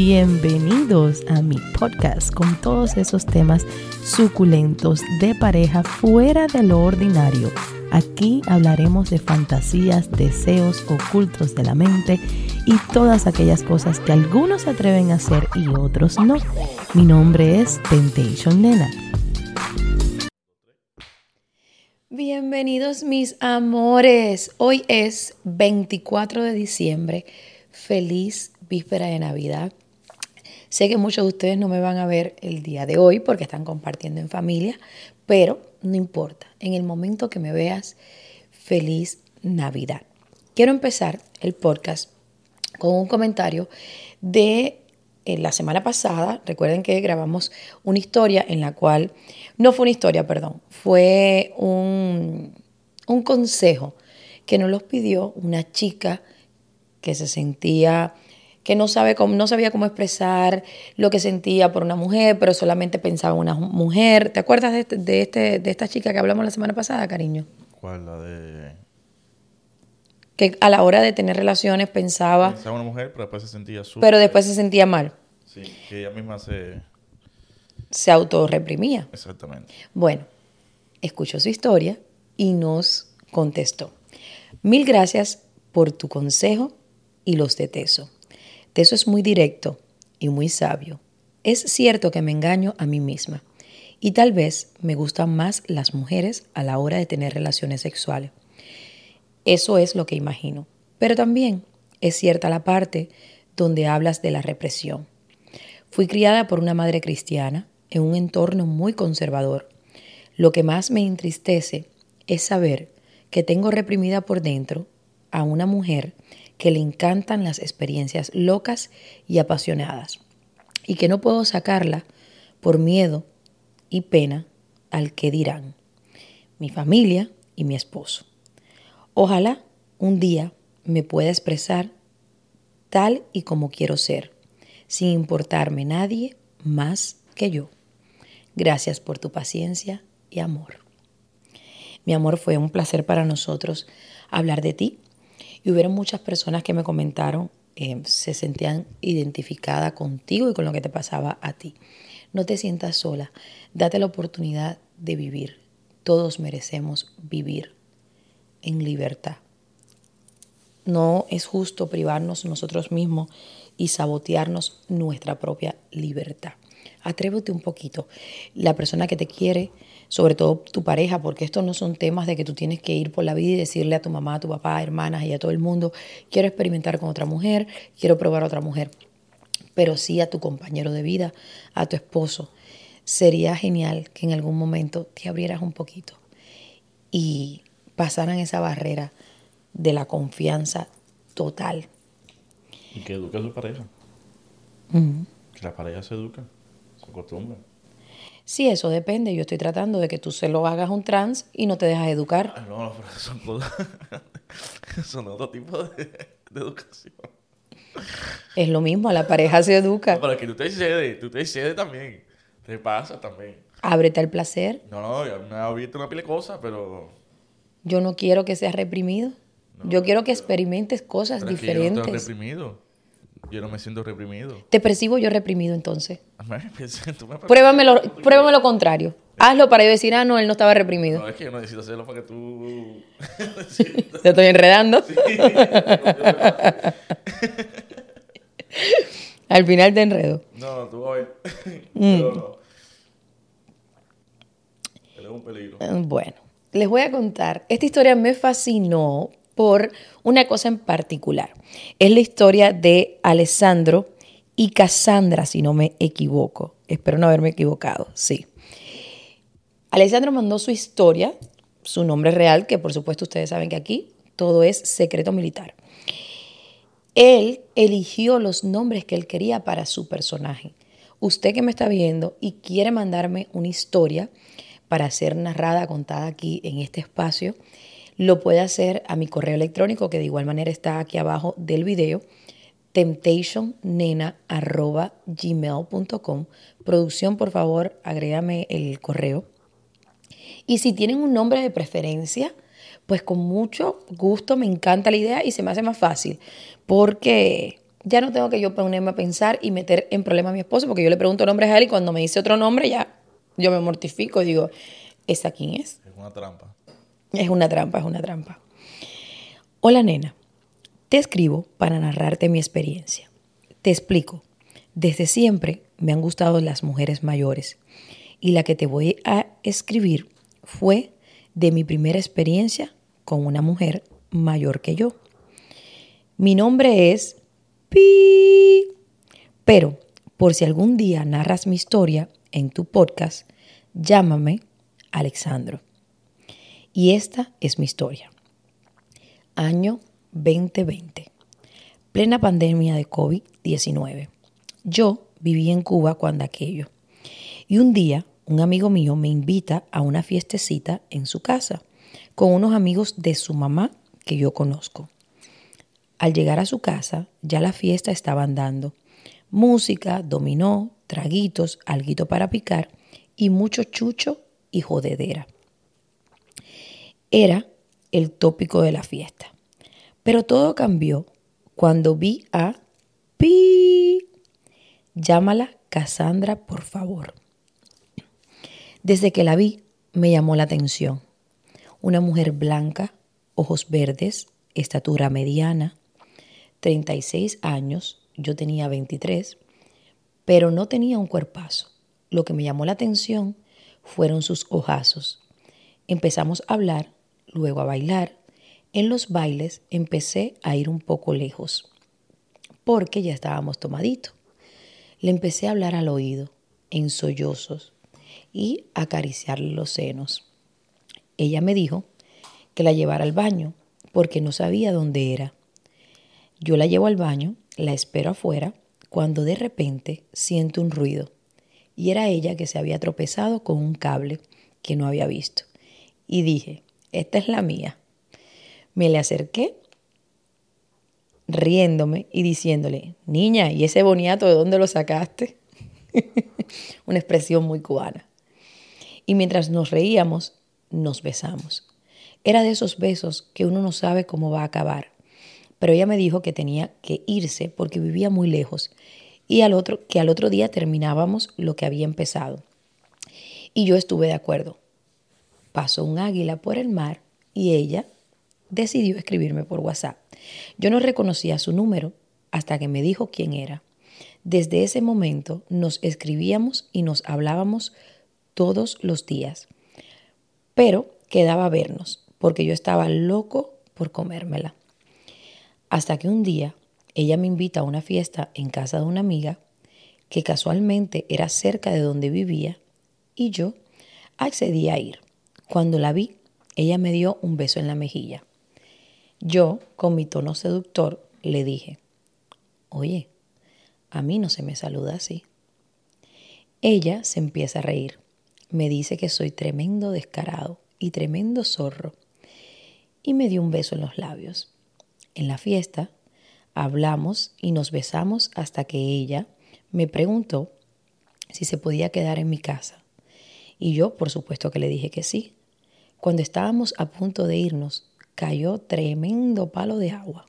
Bienvenidos a mi podcast con todos esos temas suculentos de pareja fuera de lo ordinario. Aquí hablaremos de fantasías, deseos ocultos de la mente y todas aquellas cosas que algunos se atreven a hacer y otros no. Mi nombre es Temptation Nena. Bienvenidos mis amores. Hoy es 24 de diciembre. Feliz víspera de Navidad. Sé que muchos de ustedes no me van a ver el día de hoy porque están compartiendo en familia, pero no importa. En el momento que me veas, feliz Navidad. Quiero empezar el podcast con un comentario de eh, la semana pasada. Recuerden que grabamos una historia en la cual, no fue una historia, perdón, fue un, un consejo que nos los pidió una chica que se sentía que no, sabe cómo, no sabía cómo expresar lo que sentía por una mujer, pero solamente pensaba en una mujer. ¿Te acuerdas de, este, de, este, de esta chica que hablamos la semana pasada, cariño? ¿Cuál? La de... Que a la hora de tener relaciones pensaba... Pensaba en una mujer, pero después se sentía súper... Pero después se sentía mal. Sí, que ella misma se... Se autorreprimía. Exactamente. Bueno, escuchó su historia y nos contestó. Mil gracias por tu consejo y los de Teso. Teso es muy directo y muy sabio. Es cierto que me engaño a mí misma y tal vez me gustan más las mujeres a la hora de tener relaciones sexuales. Eso es lo que imagino. Pero también es cierta la parte donde hablas de la represión. Fui criada por una madre cristiana en un entorno muy conservador. Lo que más me entristece es saber que tengo reprimida por dentro a una mujer que le encantan las experiencias locas y apasionadas y que no puedo sacarla por miedo y pena al que dirán mi familia y mi esposo. Ojalá un día me pueda expresar tal y como quiero ser, sin importarme nadie más que yo. Gracias por tu paciencia y amor. Mi amor, fue un placer para nosotros hablar de ti y hubieron muchas personas que me comentaron, eh, se sentían identificadas contigo y con lo que te pasaba a ti. No te sientas sola, date la oportunidad de vivir. Todos merecemos vivir en libertad. No es justo privarnos nosotros mismos y sabotearnos nuestra propia libertad. Atrévete un poquito. La persona que te quiere sobre todo tu pareja, porque estos no son temas de que tú tienes que ir por la vida y decirle a tu mamá, a tu papá, hermanas y a todo el mundo, quiero experimentar con otra mujer, quiero probar a otra mujer, pero sí a tu compañero de vida, a tu esposo. Sería genial que en algún momento te abrieras un poquito y pasaran esa barrera de la confianza total. Y que eduque a su pareja. Que la pareja se educa, se acostumbra. Sí, eso depende. Yo estoy tratando de que tú se lo hagas un trans y no te dejas educar. Ah, no, no, pero son, son otro tipo de, educación. Es lo mismo, a la pareja se educa. No, pero que tú te cedes, tú te cedes también. Te pasa también. Ábrete al placer. No, no, ya me ha abierto una pila de cosas, pero... Yo no quiero que seas reprimido. yo quiero que experimentes cosas diferentes. yo no estoy reprimido. Yo no me siento reprimido. ¿Te percibo yo reprimido entonces? pruébame, lo, pruébame lo contrario. Hazlo para yo decir, ah, no, él no estaba reprimido. No, es que yo no necesito hacerlo para que tú... Te estoy enredando. Al final te enredo. No, tú hoy. Mm. Pero no. es un peligro. Bueno, les voy a contar. Esta historia me fascinó por una cosa en particular. Es la historia de Alessandro y Cassandra, si no me equivoco. Espero no haberme equivocado, sí. Alessandro mandó su historia, su nombre real, que por supuesto ustedes saben que aquí todo es secreto militar. Él eligió los nombres que él quería para su personaje. Usted que me está viendo y quiere mandarme una historia para ser narrada, contada aquí en este espacio, lo puede hacer a mi correo electrónico, que de igual manera está aquí abajo del video, temptationnena.gmail.com. Producción, por favor, agrégame el correo. Y si tienen un nombre de preferencia, pues con mucho gusto me encanta la idea y se me hace más fácil, porque ya no tengo que yo ponerme a pensar y meter en problema a mi esposo, porque yo le pregunto nombres a él y cuando me dice otro nombre ya yo me mortifico y digo, ¿esa quién es? Es una trampa. Es una trampa, es una trampa. Hola nena, te escribo para narrarte mi experiencia. Te explico. Desde siempre me han gustado las mujeres mayores y la que te voy a escribir fue de mi primera experiencia con una mujer mayor que yo. Mi nombre es Pi. Pero por si algún día narras mi historia en tu podcast, llámame Alexandro. Y esta es mi historia. Año 2020. Plena pandemia de COVID-19. Yo viví en Cuba cuando aquello. Y un día un amigo mío me invita a una fiestecita en su casa con unos amigos de su mamá que yo conozco. Al llegar a su casa, ya la fiesta estaba andando. Música, dominó, traguitos, alguito para picar y mucho chucho y jodedera. Era el tópico de la fiesta. Pero todo cambió cuando vi a Pi. Llámala Cassandra, por favor. Desde que la vi, me llamó la atención. Una mujer blanca, ojos verdes, estatura mediana, 36 años, yo tenía 23, pero no tenía un cuerpazo. Lo que me llamó la atención fueron sus ojazos. Empezamos a hablar, luego a bailar. En los bailes empecé a ir un poco lejos, porque ya estábamos tomaditos. Le empecé a hablar al oído, en sollozos, y acariciarle los senos. Ella me dijo que la llevara al baño, porque no sabía dónde era. Yo la llevo al baño, la espero afuera, cuando de repente siento un ruido. Y era ella que se había tropezado con un cable que no había visto. Y dije, esta es la mía. Me le acerqué riéndome y diciéndole, niña, ¿y ese boniato de dónde lo sacaste? Una expresión muy cubana. Y mientras nos reíamos, nos besamos. Era de esos besos que uno no sabe cómo va a acabar pero ella me dijo que tenía que irse porque vivía muy lejos y al otro, que al otro día terminábamos lo que había empezado. Y yo estuve de acuerdo. Pasó un águila por el mar y ella decidió escribirme por WhatsApp. Yo no reconocía su número hasta que me dijo quién era. Desde ese momento nos escribíamos y nos hablábamos todos los días. Pero quedaba vernos, porque yo estaba loco por comérmela. Hasta que un día ella me invita a una fiesta en casa de una amiga que casualmente era cerca de donde vivía y yo accedí a ir. Cuando la vi, ella me dio un beso en la mejilla. Yo, con mi tono seductor, le dije, oye, a mí no se me saluda así. Ella se empieza a reír. Me dice que soy tremendo descarado y tremendo zorro. Y me dio un beso en los labios. En la fiesta hablamos y nos besamos hasta que ella me preguntó si se podía quedar en mi casa. Y yo, por supuesto que le dije que sí. Cuando estábamos a punto de irnos, cayó tremendo palo de agua.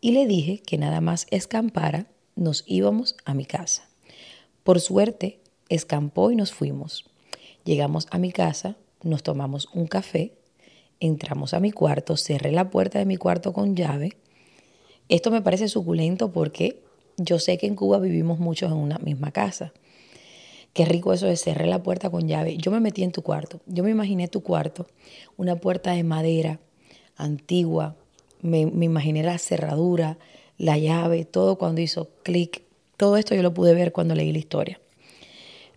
Y le dije que nada más escampara, nos íbamos a mi casa. Por suerte, escampó y nos fuimos. Llegamos a mi casa, nos tomamos un café entramos a mi cuarto, cerré la puerta de mi cuarto con llave. Esto me parece suculento porque yo sé que en Cuba vivimos muchos en una misma casa. Qué rico eso de cerrar la puerta con llave. Yo me metí en tu cuarto. Yo me imaginé tu cuarto, una puerta de madera antigua. Me, imaginé la cerradura, la llave, todo cuando hizo clic. Todo esto yo lo pude ver cuando leí la historia.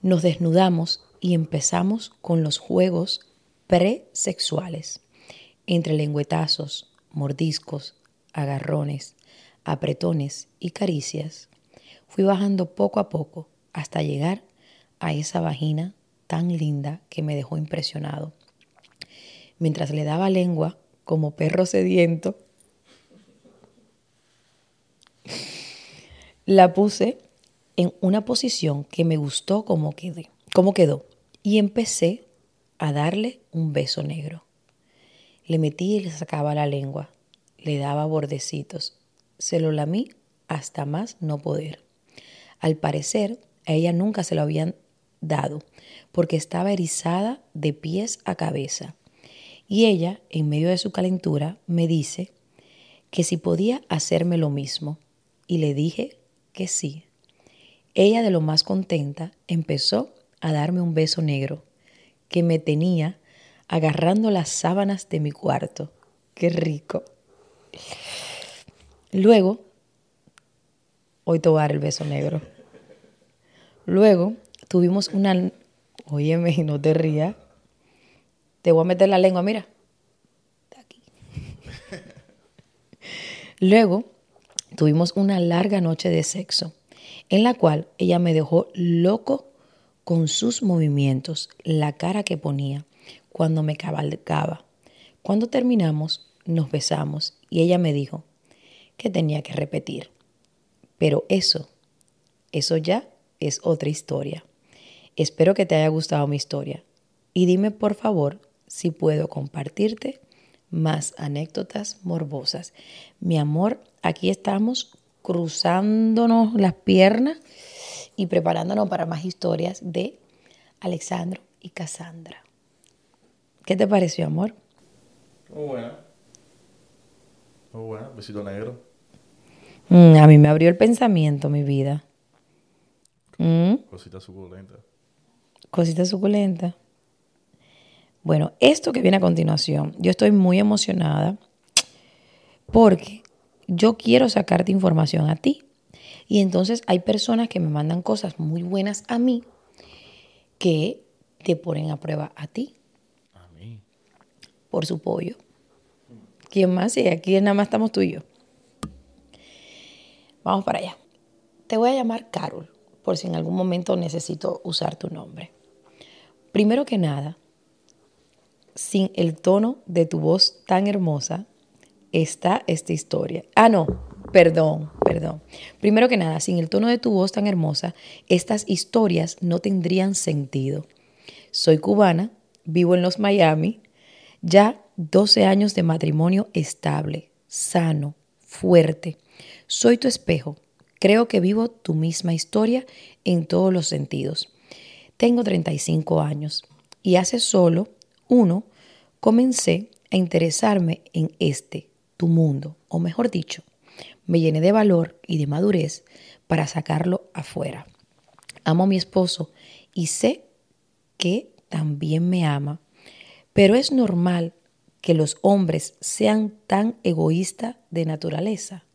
Nos desnudamos y empezamos con los juegos presexuales entre lengüetazos, mordiscos, agarrones, apretones y caricias, fui bajando poco a poco hasta llegar a esa vagina tan linda que me dejó impresionado. Mientras le daba lengua como perro sediento, la puse en una posición que me gustó como, quedó y empecé a darle un beso negro. Le metí y le sacaba la lengua, le daba bordecitos, se lo lamí hasta más no poder. Al parecer, a ella nunca se lo habían dado, porque estaba erizada de pies a cabeza. Y ella, en medio de su calentura, me dice que si podía hacerme lo mismo. Y le dije que sí. Ella, de lo más contenta, empezó a darme un beso negro que me tenía agarrando las sábanas de mi cuarto. Qué rico. Luego, hoy te el beso negro. Luego tuvimos una... Óyeme, no te rías. Te voy a meter la lengua, mira. Aquí. Luego tuvimos una larga noche de sexo, en la cual ella me dejó loco con sus movimientos, la cara que ponía cuando me cabalgaba. Cuando terminamos, nos besamos y ella me dijo que tenía que repetir. Pero eso, eso ya es otra historia. Espero que te haya gustado mi historia y dime por favor si puedo compartirte más anécdotas morbosas. Mi amor, aquí estamos cruzándonos las piernas y preparándonos para más historias de Alexandro y Cassandra. ¿Qué te pareció, amor? Muy buena. Muy buena. Besito negro. Mm, a mí me abrió el pensamiento, mi vida. Mm. Cosita suculenta. Cosita suculenta. Bueno, esto que viene a continuación, yo estoy muy emocionada porque yo quiero sacarte información a ti. Y entonces hay personas que me mandan cosas muy buenas a mí que te ponen a prueba a ti. A mí. Por su pollo. ¿Quién más? Y aquí nada más estamos tú y yo. Vamos para allá. Te voy a llamar Carol, por si en algún momento necesito usar tu nombre. Primero que nada, sin el tono de tu voz tan hermosa, está esta historia. Ah, no, perdón, perdón. Primero que nada, sin el tono de tu voz tan hermosa, estas historias no tendrían sentido. Soy cubana, vivo en los Miami, ya 12 años de matrimonio estable, sano, fuerte. Soy tu espejo. Creo que vivo tu misma historia en todos los sentidos. Tengo 35 años y hace solo uno comencé a interesarme en este, tu mundo, o mejor dicho, me llené de valor y de madurez para sacarlo afuera. Amo a mi esposo y sé que también me ama, pero es normal que los hombres sean tan egoístas de naturaleza.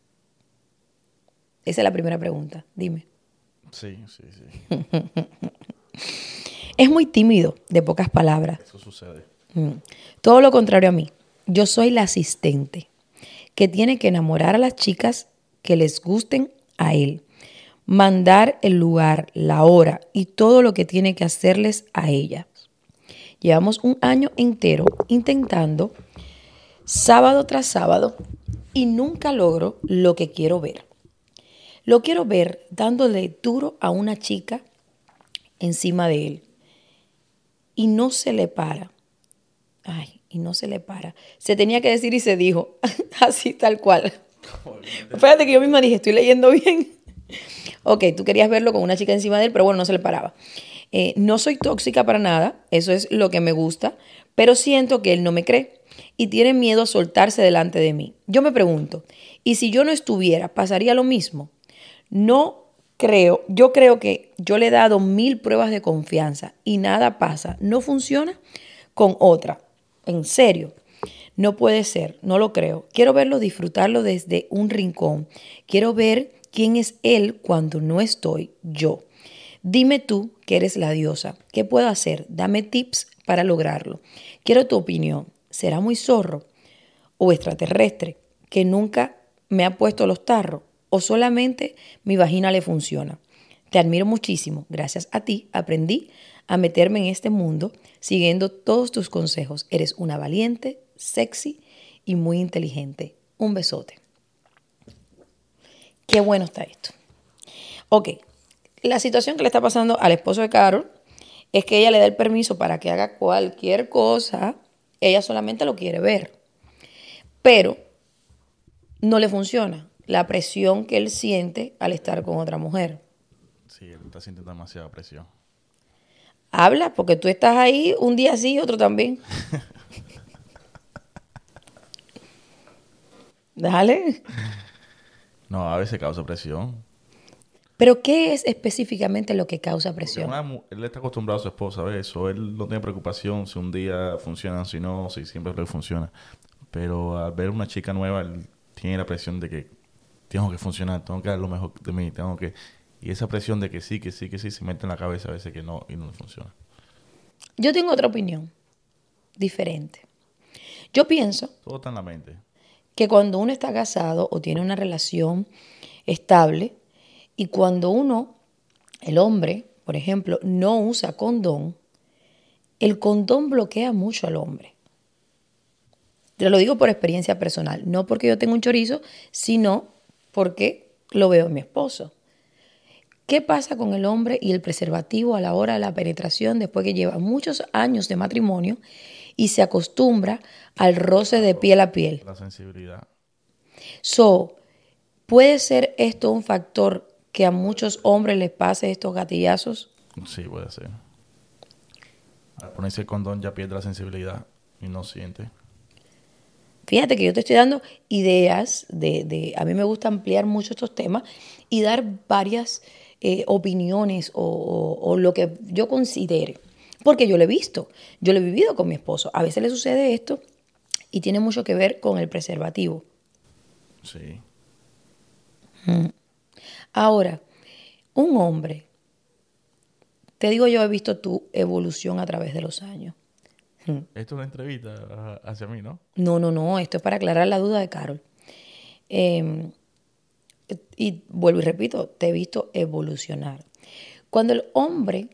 Esa es la primera pregunta, dime. Sí, sí, sí. es muy tímido, de pocas palabras. Eso sucede. Mm. Todo lo contrario a mí. Yo soy la asistente que tiene que enamorar a las chicas que les gusten a él, mandar el lugar, la hora y todo lo que tiene que hacerles a ellas. Llevamos un año entero intentando, sábado tras sábado, y nunca logro lo que quiero ver. Lo quiero ver dándole duro a una chica encima de él. Y no se le para. Ay, y no se le para. Se tenía que decir y se dijo, así tal cual. Fíjate que yo misma dije, estoy leyendo bien. ok, tú querías verlo con una chica encima de él, pero bueno, no se le paraba. Eh, no soy tóxica para nada, eso es lo que me gusta, pero siento que él no me cree y tiene miedo a soltarse delante de mí. Yo me pregunto, ¿y si yo no estuviera, pasaría lo mismo? No creo, yo creo que yo le he dado mil pruebas de confianza y nada pasa, no funciona con otra. En serio. No puede ser, no lo creo. Quiero verlo, disfrutarlo desde un rincón. Quiero ver quién es él cuando no estoy yo. Dime tú que eres la diosa. ¿Qué puedo hacer? Dame tips para lograrlo. Quiero tu opinión. ¿Será muy zorro o extraterrestre que nunca me ha puesto los tarros o solamente mi vagina le funciona? Te admiro muchísimo. Gracias a ti aprendí a meterme en este mundo siguiendo todos tus consejos. Eres una valiente, sexy y muy inteligente. Un besote. Qué bueno está esto. Ok, la situación que le está pasando al esposo de Carol es que ella le da el permiso para que haga cualquier cosa. Ella solamente lo quiere ver. Pero no le funciona. La presión que él siente al estar con otra mujer. Sí, él está sintiendo demasiada presión. Habla, porque tú estás ahí un día sí y otro también. Dale. No, a veces causa presión. Pero ¿qué es específicamente lo que causa presión? una él está acostumbrado a su esposa, ¿ves? Eso, él no tiene preocupación si un día funciona, si no, si siempre le funciona. Pero al ver una chica nueva, él tiene la presión de que tengo que funcionar, tengo que dar lo mejor de mí, tengo que... Y esa presión de que sí, que sí, que sí, se mete en la cabeza a veces que no y no funciona. Yo tengo otra opinión, diferente. Yo pienso Todo está en la mente. que cuando uno está casado o tiene una relación estable y cuando uno, el hombre, por ejemplo, no usa condón, el condón bloquea mucho al hombre. Te lo digo por experiencia personal, no porque yo tenga un chorizo, sino porque lo veo en mi esposo. ¿Qué pasa con el hombre y el preservativo a la hora de la penetración después que lleva muchos años de matrimonio y se acostumbra al roce de piel a piel? La sensibilidad. So, ¿puede ser esto un factor que a muchos hombres les pase estos gatillazos? Sí, puede ser. Al ponerse el condón ya pierde la sensibilidad y no siente. Fíjate que yo te estoy dando ideas de, de- a mí me gusta ampliar mucho estos temas y dar varias eh, opiniones o, o- o lo que yo considere. Porque yo lo he visto, yo lo he vivido con mi esposo. A veces le sucede esto y tiene mucho que ver con el preservativo. Sí. Ahora, un hombre, te digo yo he visto tu evolución a través de los años. Esto es una entrevista ah, hacia mí, ¿no? No, no, no, esto es para aclarar la duda de Carol. Eh, y vuelvo y repito, te he visto evolucionar. Cuando el hombre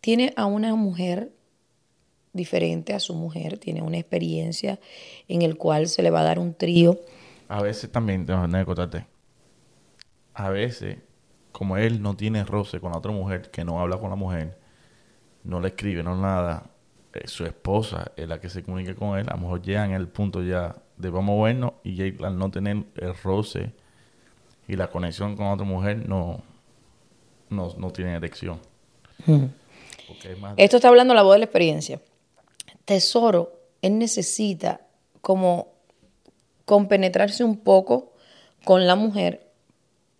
tiene a una mujer diferente a su mujer, tiene una experiencia en el cual se le va a dar un trío. A veces también, déjame que contarte. A veces, como él no tiene roce con la otra mujer, que no habla con la mujer, no le escribe, no nada, eh, su esposa es la que se comunica con él, a lo mejor llegan al punto ya de vamos a vernos y él, al no tener el roce y la conexión con otra mujer, no, no, no tiene erección. Es más... Esto está hablando la voz de la experiencia. Tesoro, él necesita como compenetrarse un poco con la mujer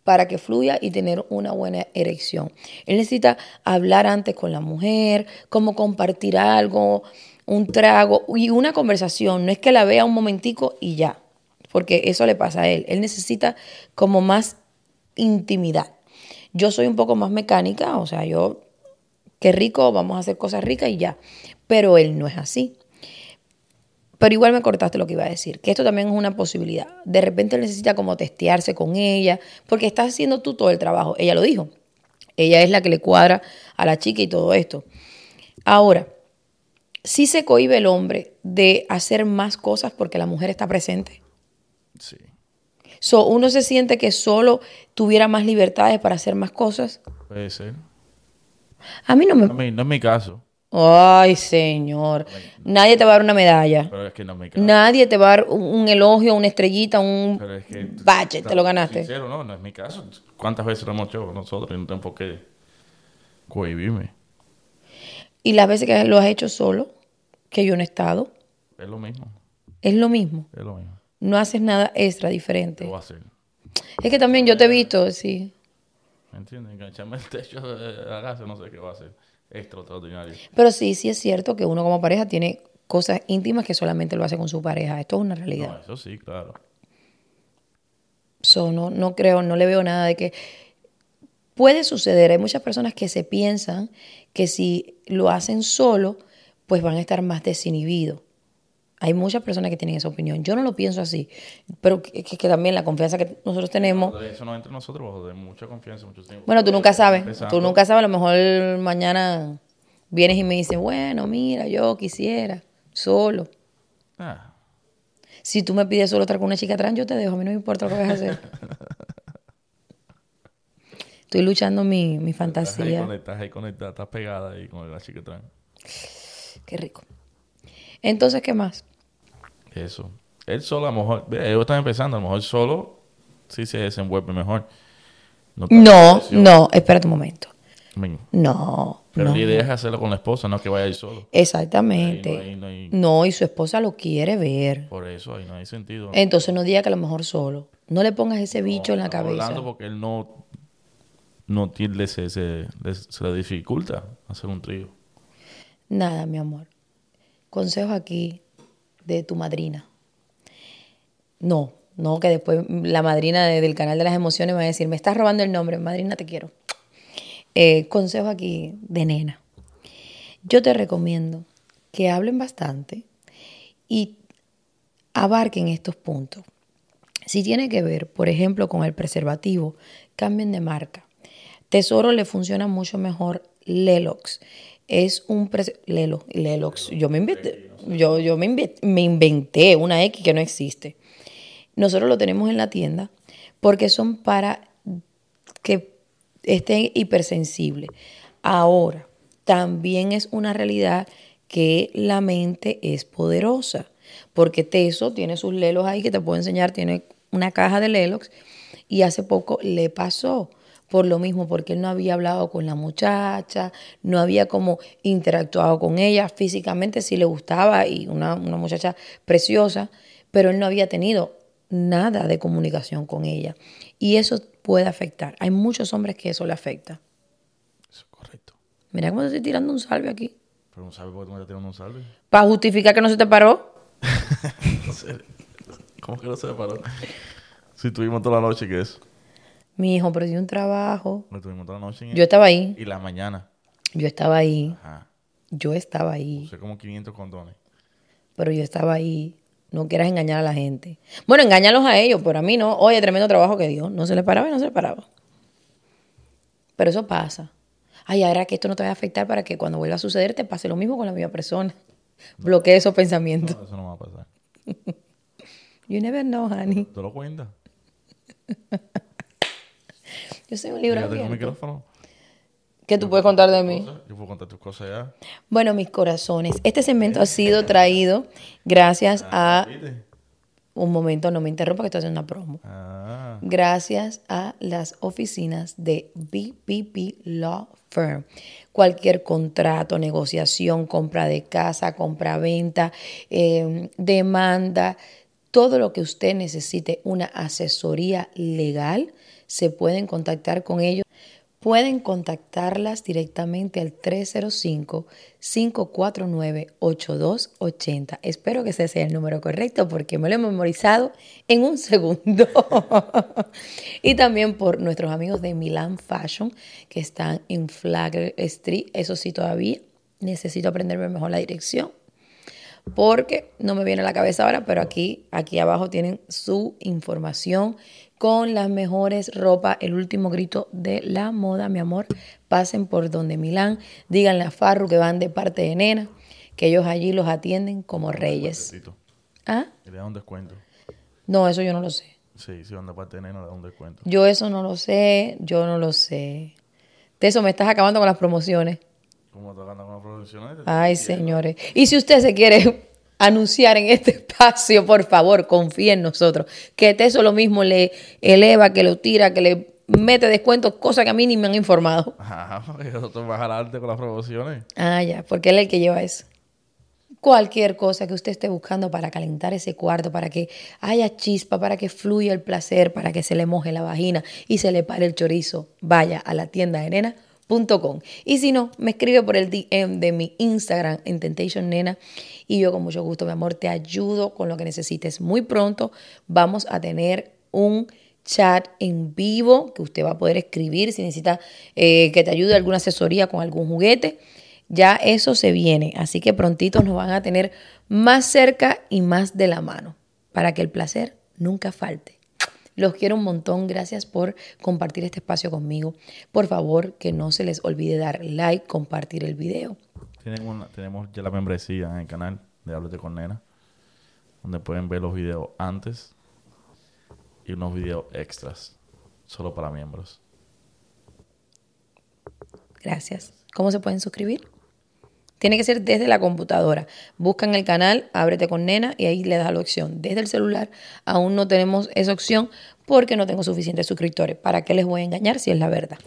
para que fluya y tener una buena erección. Él necesita hablar antes con la mujer, como compartir algo, un trago y una conversación. No es que la vea un momentico y ya, porque eso le pasa a él. Él necesita como más intimidad. Yo soy un poco más mecánica, o sea, yo qué rico, vamos a hacer cosas ricas y ya. Pero él no es así. Pero igual me cortaste lo que iba a decir, que esto también es una posibilidad. De repente él necesita como testearse con ella, porque estás haciendo tú todo el trabajo. Ella lo dijo. Ella es la que le cuadra a la chica y todo esto. Ahora, sí se cohíbe el hombre de hacer más cosas porque la mujer está presente. Sí. So, uno se siente que solo tuviera más libertades para hacer más cosas. Puede ser. A mí no me... es mi- no es mi caso, Ay, señor. Nadie te va a dar una medalla. pero es que no es mi caso. Nadie te va a dar un, un elogio, una estrellita, un es que... badge, te lo ganaste. Sincero, no, no es mi caso. ¿Cuántas veces lo hemos hecho nosotros y no tengo qué cohibirme? Y las veces que lo has hecho solo, que yo no he estado, Es lo mismo, es lo mismo. es lo mismo. No haces nada extra Lo diferente. a hacer. Es que también yo te he visto, sí. ¿Me entiendes? Engancharme el techo de la casa, no sé qué va a hacer. Extraordinario. Pero sí, sí es cierto que uno como pareja tiene cosas íntimas que solamente lo hace con su pareja. Esto es una realidad. No, eso sí, claro. So, no, no creo, no le veo nada de que puede suceder. Hay muchas personas que se piensan que si lo hacen solo, pues van a estar más desinhibidos. Hay muchas personas que tienen esa opinión. Yo no lo pienso así, pero que, que- que también la confianza que nosotros tenemos. Eso no entre nosotros, de mucha confianza, mucho tiempo. Bueno, tú nunca sabes. Empezando. Tú nunca sabes. A lo mejor mañana vienes y me dices, bueno, mira, yo quisiera solo. Ah, Si tú me pides solo estar con una chica trans, yo te dejo. A mí no me importa lo que vayas a hacer. Estoy luchando mi, mi estás ahí fantasía. conectada, ahí conectada, estás pegada ahí con la chica trans. Qué rico. Entonces, ¿qué más? Eso. Él solo, a lo mejor, ellos están empezando, a lo mejor solo sí se desenvuelve mejor. No, No, no, espérate un momento. Men, No, Pero no. la idea es hacerlo con la esposa, no que vaya ahí solo. Exactamente. Ahí no hay- no hay- No, y su esposa lo quiere ver. Por eso ahí no hay sentido. Entonces no diga que a lo mejor solo. No le pongas ese bicho en la cabeza. hablando porque él no, no tiene, se, se, se le dificulta hacer un trío. Nada, mi amor. Consejo aquí de tu madrina. No, no, que después la madrina de- del canal de las emociones va a decir, me estás robando el nombre, madrina, te quiero. Eh, consejo aquí de nena. Yo te recomiendo que hablen bastante y abarquen estos puntos. Si tiene que ver, por ejemplo, con el preservativo, cambien de marca. Tesoro le funciona mucho mejor Lelox. Es un Lelo, Lelox. Yo me inventé, yo, yo me, me inventé una X que no existe. Nosotros lo tenemos en la tienda porque son para que estén hipersensibles. Ahora, también es una realidad que la mente es poderosa, porque Teso tiene sus lelos ahí que te puedo enseñar, tiene una caja de lelos y hace poco le pasó por lo mismo, porque él no había hablado con la muchacha, no había como interactuado con ella, físicamente sí le gustaba y una, una muchacha preciosa, pero él no había tenido nada de comunicación con ella. Y eso puede afectar. Hay muchos hombres que eso le afecta. Eso es correcto. Mira cómo te estoy tirando un salve aquí. Pero no sabes por qué tú me estás tirando un salve. Para justificar que no se te paró. No sé. ¿Cómo que no se paró? Si tuvimos toda la noche, ¿qué es? Mi hijo perdió un trabajo. Lo tuvimos toda la noche en Yo estaba ahí. Y la mañana. Yo estaba ahí. Ajá. Yo estaba ahí. Usé como 500 condones. Pero yo estaba ahí. No quieras engañar a la gente. Bueno, engáñalos a ellos, pero a mí no. Oye, tremendo trabajo que dio. No se le paraba y no se le paraba. Pero eso pasa. Ay, ahora que esto no te va a afectar para que cuando vuelva a suceder te pase lo mismo con la misma persona. Bloquee esos pensamientos. No, eso no va a pasar. You never know, honey. ¿Tú lo cuentas? Yo soy un libro el abierto. micrófono. ¿Qué tú puedes contar de mí? Yo puedo contar tus cosas ya. Bueno, mis corazones, este segmento ha sido traído gracias a... ¿Viste? Un momento, no me interrumpa que estoy haciendo una promo. Ah. Gracias a las oficinas de BPP Law Firm. Cualquier contrato, negociación, compra de casa, compra-venta, eh, demanda, todo lo que usted necesite, una asesoría legal, se pueden contactar con ellos. Pueden contactarlas directamente al 305-549-8280. Espero que ese sea el número correcto porque me lo he memorizado en un segundo. y también por nuestros amigos de Milan Fashion que están en Flagler Street. Eso sí, todavía necesito aprenderme mejor la dirección porque no me viene a la cabeza ahora, pero aquí, aquí abajo tienen su información con las mejores ropas, el último grito de la moda, mi amor. Pasen por donde Milán, díganle a Farru que van de parte de Nena, que ellos allí los atienden como reyes. ¿Ah? Y le da un descuento. No, eso yo no lo sé. Sí, sí, donde parte de nena le da un descuento. Yo eso no lo sé, yo no lo sé. De eso me estás acabando con las promociones. ¿Cómo te ganas con los profesionales? Ay, señores. Y si usted se quiere anunciar en este espacio, por favor, confíe en nosotros. Que eso lo mismo le eleva, que lo tira, que le mete descuentos, cosas que a mí ni me han informado. Ajá, porque nosotros vas adelante con las promociones. Ah, ya, porque él es el que lleva eso. Cualquier cosa que usted esté buscando para calentar ese cuarto, para que haya chispa, para que fluya el placer, para que se le moje la vagina y se le pare el chorizo, vaya a la tienda de Y si no, me escribe por el DM de mi Instagram en Temptation Nena y yo con mucho gusto, mi amor, te ayudo con lo que necesites. Muy pronto vamos a tener un chat en vivo que usted va a poder escribir si necesita eh, que te ayude alguna asesoría con algún juguete. Ya eso se viene, así que prontitos nos van a tener más cerca y más de la mano para que el placer nunca falte. Los quiero un montón, gracias por compartir este espacio conmigo. Por favor, que no se les olvide dar like, compartir el video. Una- tenemos ya la membresía en el canal de Háblate con Nena, donde pueden ver los videos antes y unos videos extras, solo para miembros. Gracias. ¿Cómo se pueden suscribir? Tiene que ser desde la computadora. Buscan el canal, ábrete con nena y ahí le das la opción. Desde el celular aún no tenemos esa opción porque no tengo suficientes suscriptores. ¿Para qué les voy a engañar si es la verdad?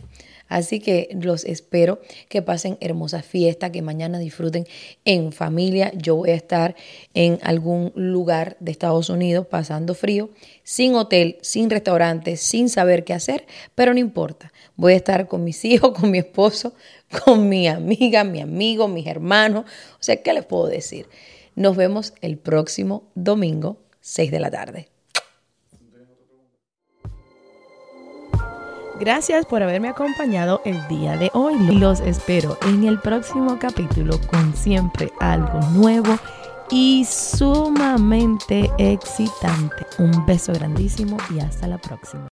Así que los espero que pasen hermosas fiestas, que mañana disfruten en familia. Yo voy a estar en algún lugar de Estados Unidos pasando frío, sin hotel, sin restaurante, sin saber qué hacer, pero no importa. Voy a estar con mis hijos, con mi esposo, con mi amiga, mi amigo, mis hermanos. O sea, ¿qué les puedo decir? Nos vemos el próximo domingo, 6 de la tarde. Gracias por haberme acompañado el día de hoy. Los espero en el próximo capítulo con siempre algo nuevo y sumamente excitante. Un beso grandísimo y hasta la próxima.